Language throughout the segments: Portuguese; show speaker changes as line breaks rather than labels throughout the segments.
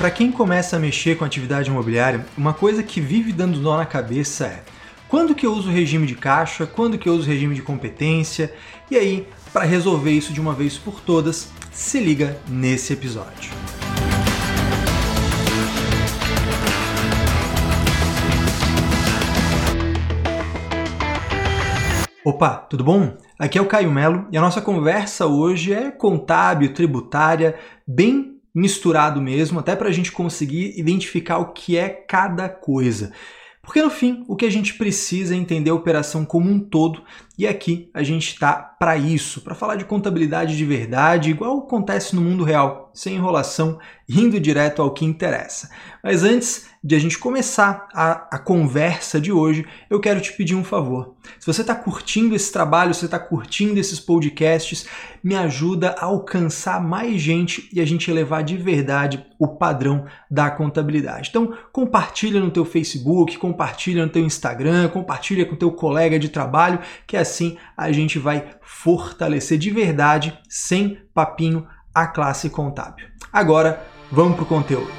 Para quem começa a mexer com atividade imobiliária, uma coisa que vive dando nó na cabeça é quando que eu uso regime de caixa, quando que eu uso regime de competência, e aí, para resolver isso de uma vez por todas, se liga nesse episódio. Opa, tudo bom? Aqui é o Caio Melo e a nossa conversa hoje é contábil, tributária, bem misturado mesmo, até para a gente conseguir identificar o que é cada coisa. Porque no fim, o que a gente precisa é entender a operação como um todo, e aqui a gente está para isso, para falar de contabilidade de verdade, igual acontece no mundo real, sem enrolação, indo direto ao que interessa. Mas antes, de a gente começar a, a conversa de hoje, eu quero te pedir um favor. Se você está curtindo esse trabalho, se está curtindo esses podcasts, me ajuda a alcançar mais gente e a gente elevar de verdade o padrão da contabilidade. Então, compartilha no teu Facebook, compartilha no teu Instagram, compartilha com teu colega de trabalho, que assim a gente vai fortalecer de verdade, sem papinho, a classe contábil. Agora, vamos para o conteúdo.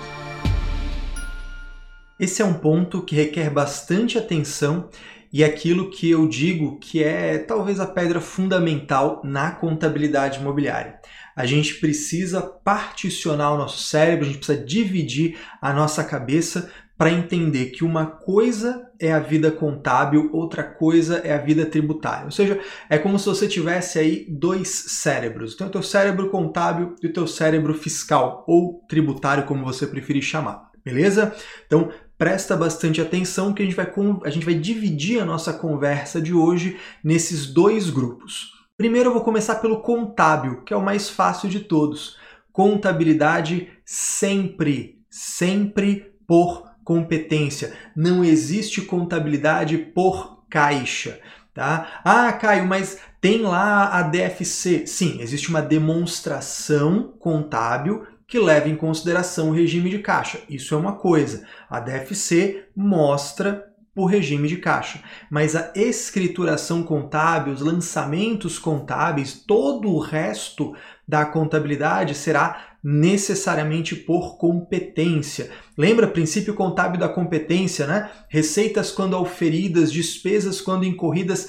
Esse é um ponto que requer bastante atenção e aquilo que eu digo que é talvez a pedra fundamental na contabilidade imobiliária. A gente precisa particionar o nosso cérebro, a gente precisa dividir a nossa cabeça para entender que uma coisa é a vida contábil, outra coisa é a vida tributária. Ou seja, é como se você tivesse aí dois cérebros. Então, o teu cérebro contábil e o teu cérebro fiscal ou tributário, como você preferir chamar. Beleza? Então, presta bastante atenção que a gente vai, a gente vai dividir a nossa conversa de hoje nesses dois grupos. Primeiro eu vou começar pelo contábil, que é o mais fácil de todos. Contabilidade sempre, sempre por competência. Não existe contabilidade por caixa. Tá? Ah, Caio, mas tem lá a DFC. Sim, existe uma demonstração contábil que leva em consideração o regime de caixa. Isso é uma coisa. A DFC mostra o regime de caixa. Mas a escrituração contábil, os lançamentos contábeis, todo o resto da contabilidade será necessariamente por competência. Lembra princípio contábil da competência, né? Receitas quando auferidas, despesas quando incorridas,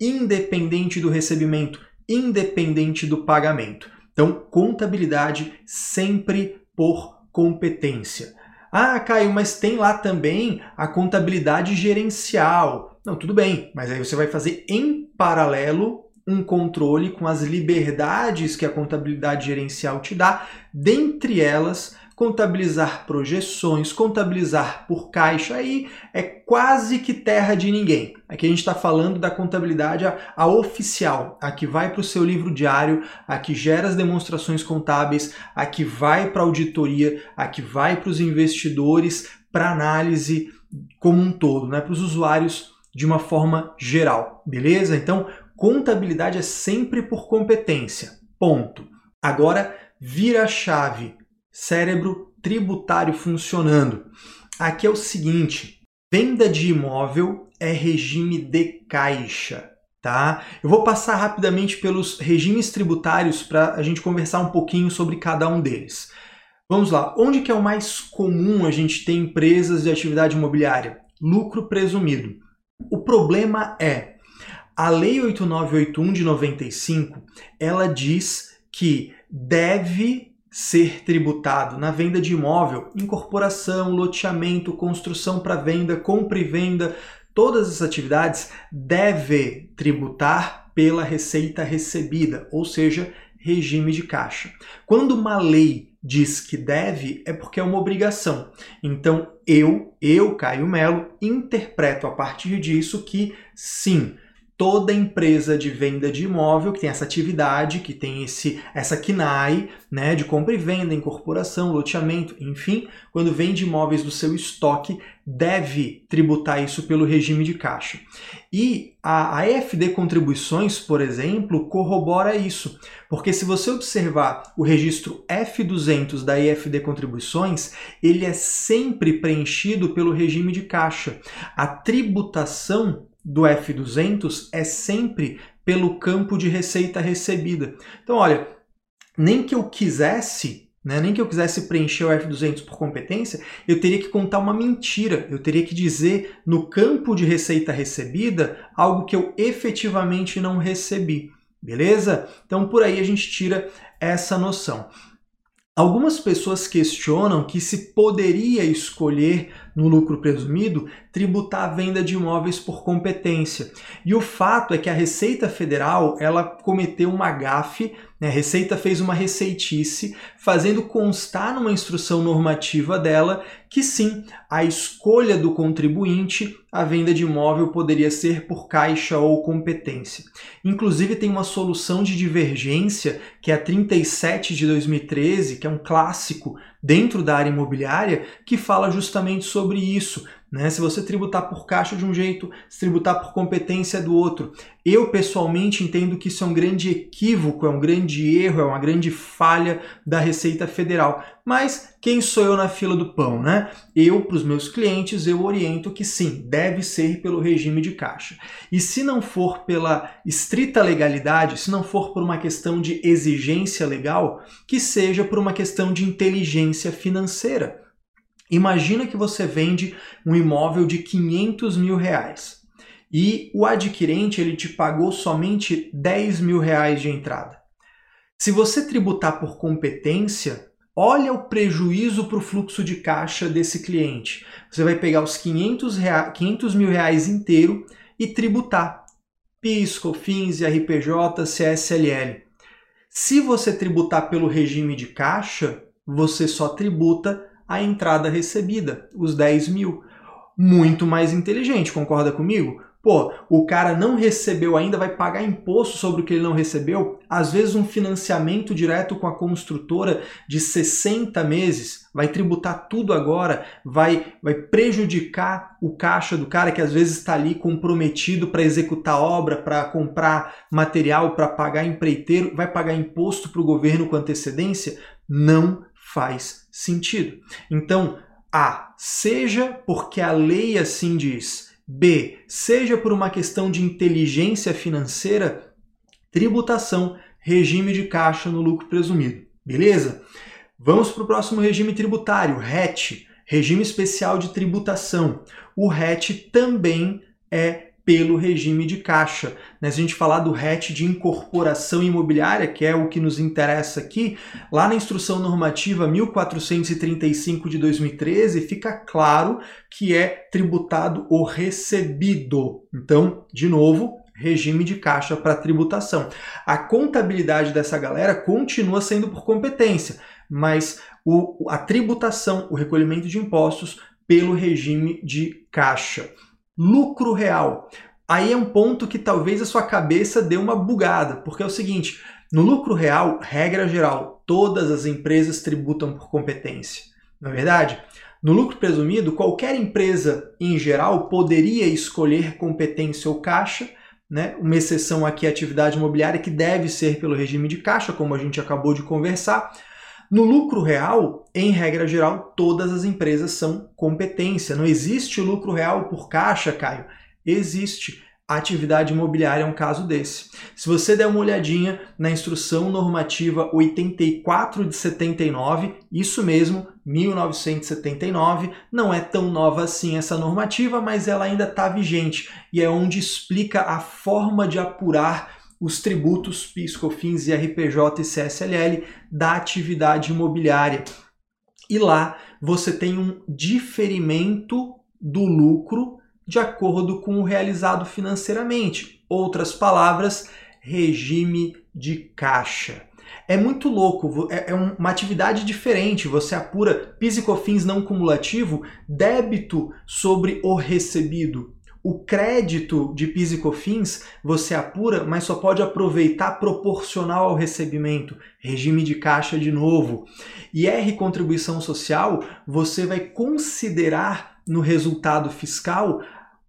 independente do recebimento, independente do pagamento. Então, contabilidade sempre por competência. Ah, Caio, mas tem lá também a contabilidade gerencial. Não, tudo bem, mas aí você vai fazer em paralelo um controle com as liberdades que a contabilidade gerencial te dá, dentre elas contabilizar projeções, contabilizar por caixa, aí é quase que terra de ninguém. Aqui a gente está falando da contabilidade a, a oficial, a que vai para o seu livro diário, a que gera as demonstrações contábeis, a que vai para a auditoria, a que vai para os investidores, para análise como um todo, né? para os usuários de uma forma geral, beleza? Então, contabilidade é sempre por competência, ponto. Agora, vira a chave cérebro tributário funcionando. Aqui é o seguinte: venda de imóvel é regime de caixa. Tá? Eu vou passar rapidamente pelos regimes tributários para a gente conversar um pouquinho sobre cada um deles. Vamos lá, onde que é o mais comum a gente ter empresas de atividade imobiliária? Lucro presumido. O problema é, a Lei 8981 de 95, ela diz que deve ser tributado na venda de imóvel, incorporação, loteamento, construção para venda, compra e venda, todas as atividades deve tributar pela receita recebida, ou seja, regime de caixa. Quando uma lei diz que deve, é porque é uma obrigação. Então, eu, eu, Caio Melo, interpreto a partir disso que sim, toda empresa de venda de imóvel que tem essa atividade, que tem esse essa KNAI, né, de compra e venda, incorporação, loteamento, enfim, quando vende imóveis do seu estoque, deve tributar isso pelo regime de caixa. E a, a Contribuições, por exemplo, corrobora isso, porque se você observar o registro F200 da EFD Contribuições, ele é sempre preenchido pelo regime de caixa. A tributação do F200 é sempre pelo campo de receita recebida. Então, olha, nem que eu quisesse né? nem que eu quisesse preencher o F200 por competência, eu teria que contar uma mentira, eu teria que dizer no campo de receita recebida algo que eu efetivamente não recebi, beleza? Então por aí a gente tira essa noção. Algumas pessoas questionam que se poderia escolher no lucro presumido tributar a venda de imóveis por competência. E o fato é que a Receita Federal, ela cometeu uma gafe né? A Receita fez uma receitice, fazendo constar numa instrução normativa dela que sim, a escolha do contribuinte, a venda de imóvel poderia ser por caixa ou competência. Inclusive, tem uma solução de divergência, que é a 37 de 2013, que é um clássico dentro da área imobiliária, que fala justamente sobre isso. Né? Se você tributar por caixa de um jeito, se tributar por competência do outro. Eu pessoalmente entendo que isso é um grande equívoco, é um grande erro, é uma grande falha da Receita Federal. Mas quem sou eu na fila do pão, né? Eu, para os meus clientes, eu oriento que sim, deve ser pelo regime de caixa. E se não for pela estrita legalidade, se não for por uma questão de exigência legal, que seja por uma questão de inteligência financeira. Imagina que você vende um imóvel de 500 mil reais e o adquirente ele te pagou somente 10 mil reais de entrada. Se você tributar por competência, olha o prejuízo para o fluxo de caixa desse cliente. Você vai pegar os 500, rea... 500 mil reais inteiro e tributar. PIS, COFINS, RPJ, CSLL. Se você tributar pelo regime de caixa, você só tributa a entrada recebida, os 10 mil. Muito mais inteligente, concorda comigo? Pô, o cara não recebeu ainda, vai pagar imposto sobre o que ele não recebeu. Às vezes, um financiamento direto com a construtora de 60 meses vai tributar tudo agora, vai, vai prejudicar o caixa do cara que às vezes está ali comprometido para executar obra, para comprar material, para pagar empreiteiro, vai pagar imposto para o governo com antecedência? Não faz sentido. Então, A, seja porque a lei assim diz, B, seja por uma questão de inteligência financeira, tributação, regime de caixa no lucro presumido. Beleza? Vamos para o próximo regime tributário, RET, Regime Especial de Tributação. O RET também é pelo regime de caixa. Né? Se a gente falar do RET de incorporação imobiliária, que é o que nos interessa aqui, lá na instrução normativa 1435 de 2013 fica claro que é tributado o recebido. Então, de novo, regime de caixa para tributação. A contabilidade dessa galera continua sendo por competência, mas o, a tributação, o recolhimento de impostos pelo regime de caixa. Lucro real. Aí é um ponto que talvez a sua cabeça dê uma bugada, porque é o seguinte: no lucro real, regra geral, todas as empresas tributam por competência. Não é verdade? No lucro presumido, qualquer empresa em geral poderia escolher competência ou caixa, né? Uma exceção aqui é a atividade imobiliária que deve ser pelo regime de caixa, como a gente acabou de conversar. No lucro real, em regra geral, todas as empresas são competência. Não existe lucro real por caixa, Caio. Existe. A atividade imobiliária é um caso desse. Se você der uma olhadinha na instrução normativa 84 de 79, isso mesmo, 1979, não é tão nova assim essa normativa, mas ela ainda está vigente e é onde explica a forma de apurar os tributos PIS, COFINS, IRPJ e CSLL da atividade imobiliária. E lá você tem um diferimento do lucro de acordo com o realizado financeiramente. Outras palavras, regime de caixa. É muito louco, é, é uma atividade diferente. Você apura PIS e COFINS não cumulativo, débito sobre o recebido. O crédito de PIS e COFINS você apura, mas só pode aproveitar proporcional ao recebimento, regime de caixa de novo. E R contribuição social, você vai considerar no resultado fiscal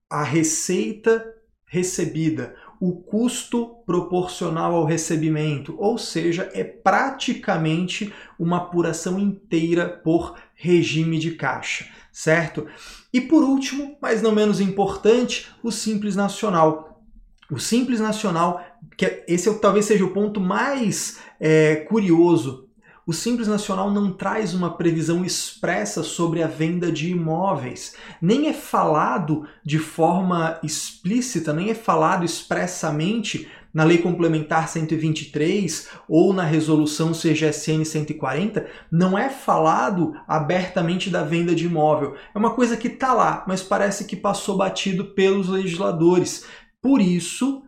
a receita recebida, o custo proporcional ao recebimento, ou seja, é praticamente uma apuração inteira por regime de caixa, certo? E por último, mas não menos importante, o Simples Nacional. O Simples Nacional, que é, esse é, talvez seja o ponto mais é, curioso. o Simples Nacional não traz uma previsão expressa sobre a venda de imóveis, nem é falado de forma explícita, nem é falado expressamente na Lei Complementar 123 ou na Resolução CGSN 140, não é falado abertamente da venda de imóvel. É uma coisa que está lá, mas parece que passou batido pelos legisladores. Por isso,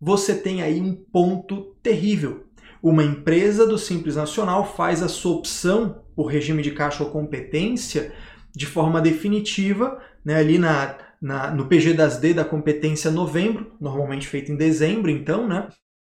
você tem aí um ponto terrível. Uma empresa do Simples Nacional faz a sua opção por regime de caixa ou competência de forma definitiva, né, ali na na, no PG das D da competência novembro, normalmente feito em dezembro, então, né?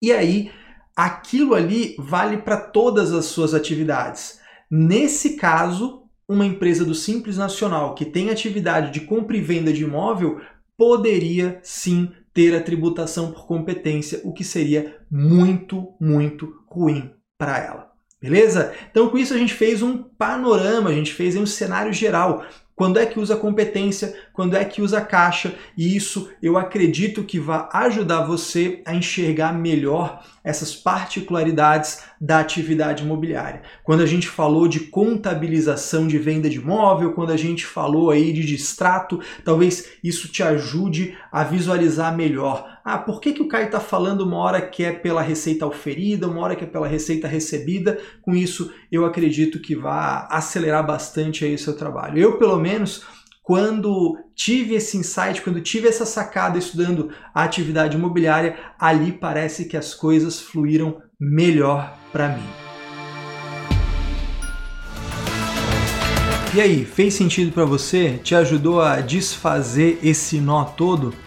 E aí, aquilo ali vale para todas as suas atividades. Nesse caso, uma empresa do Simples Nacional que tem atividade de compra e venda de imóvel poderia sim ter a tributação por competência, o que seria muito, muito ruim para ela. Beleza? Então, com isso, a gente fez um panorama, a gente fez um cenário geral quando é que usa competência, quando é que usa caixa, e isso eu acredito que vai ajudar você a enxergar melhor essas particularidades da atividade imobiliária. Quando a gente falou de contabilização de venda de imóvel, quando a gente falou aí de distrato, talvez isso te ajude a visualizar melhor. Ah, por que, que o Caio está falando uma hora que é pela receita oferida, uma hora que é pela receita recebida? Com isso, eu acredito que vai acelerar bastante aí o seu trabalho. Eu, pelo menos, quando tive esse insight, quando tive essa sacada estudando a atividade imobiliária, ali parece que as coisas fluíram melhor para mim. E aí, fez sentido para você? Te ajudou a desfazer esse nó todo?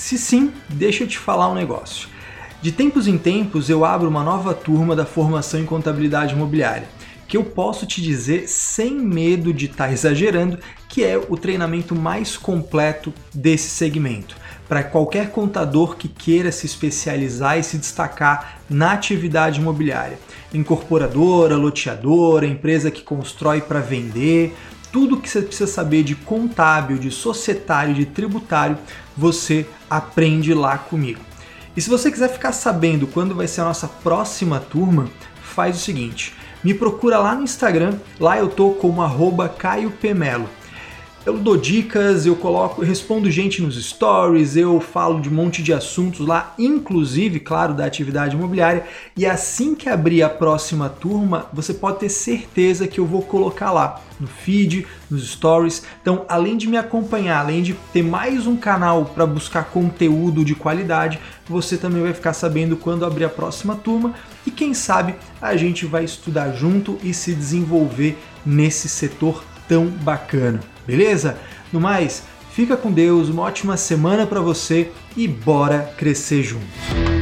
Se sim, deixa eu te falar um negócio. De tempos em tempos eu abro uma nova turma da formação em contabilidade imobiliária que eu posso te dizer sem medo de estar tá exagerando que é o treinamento mais completo desse segmento. Para qualquer contador que queira se especializar e se destacar na atividade imobiliária, incorporadora, loteadora, empresa que constrói para vender, tudo que você precisa saber de contábil, de societário, de tributário, você aprende lá comigo. E se você quiser ficar sabendo quando vai ser a nossa próxima turma, faz o seguinte: me procura lá no Instagram, lá eu tô como arroba Caio Pemelo. Eu dou dicas, eu coloco, eu respondo gente nos stories, eu falo de um monte de assuntos lá, inclusive, claro, da atividade imobiliária. E assim que abrir a próxima turma, você pode ter certeza que eu vou colocar lá no feed, nos stories. Então, além de me acompanhar, além de ter mais um canal para buscar conteúdo de qualidade, você também vai ficar sabendo quando abrir a próxima turma e quem sabe a gente vai estudar junto e se desenvolver nesse setor tão bacana. Beleza? No mais, fica com Deus, uma ótima semana para você e bora crescer juntos.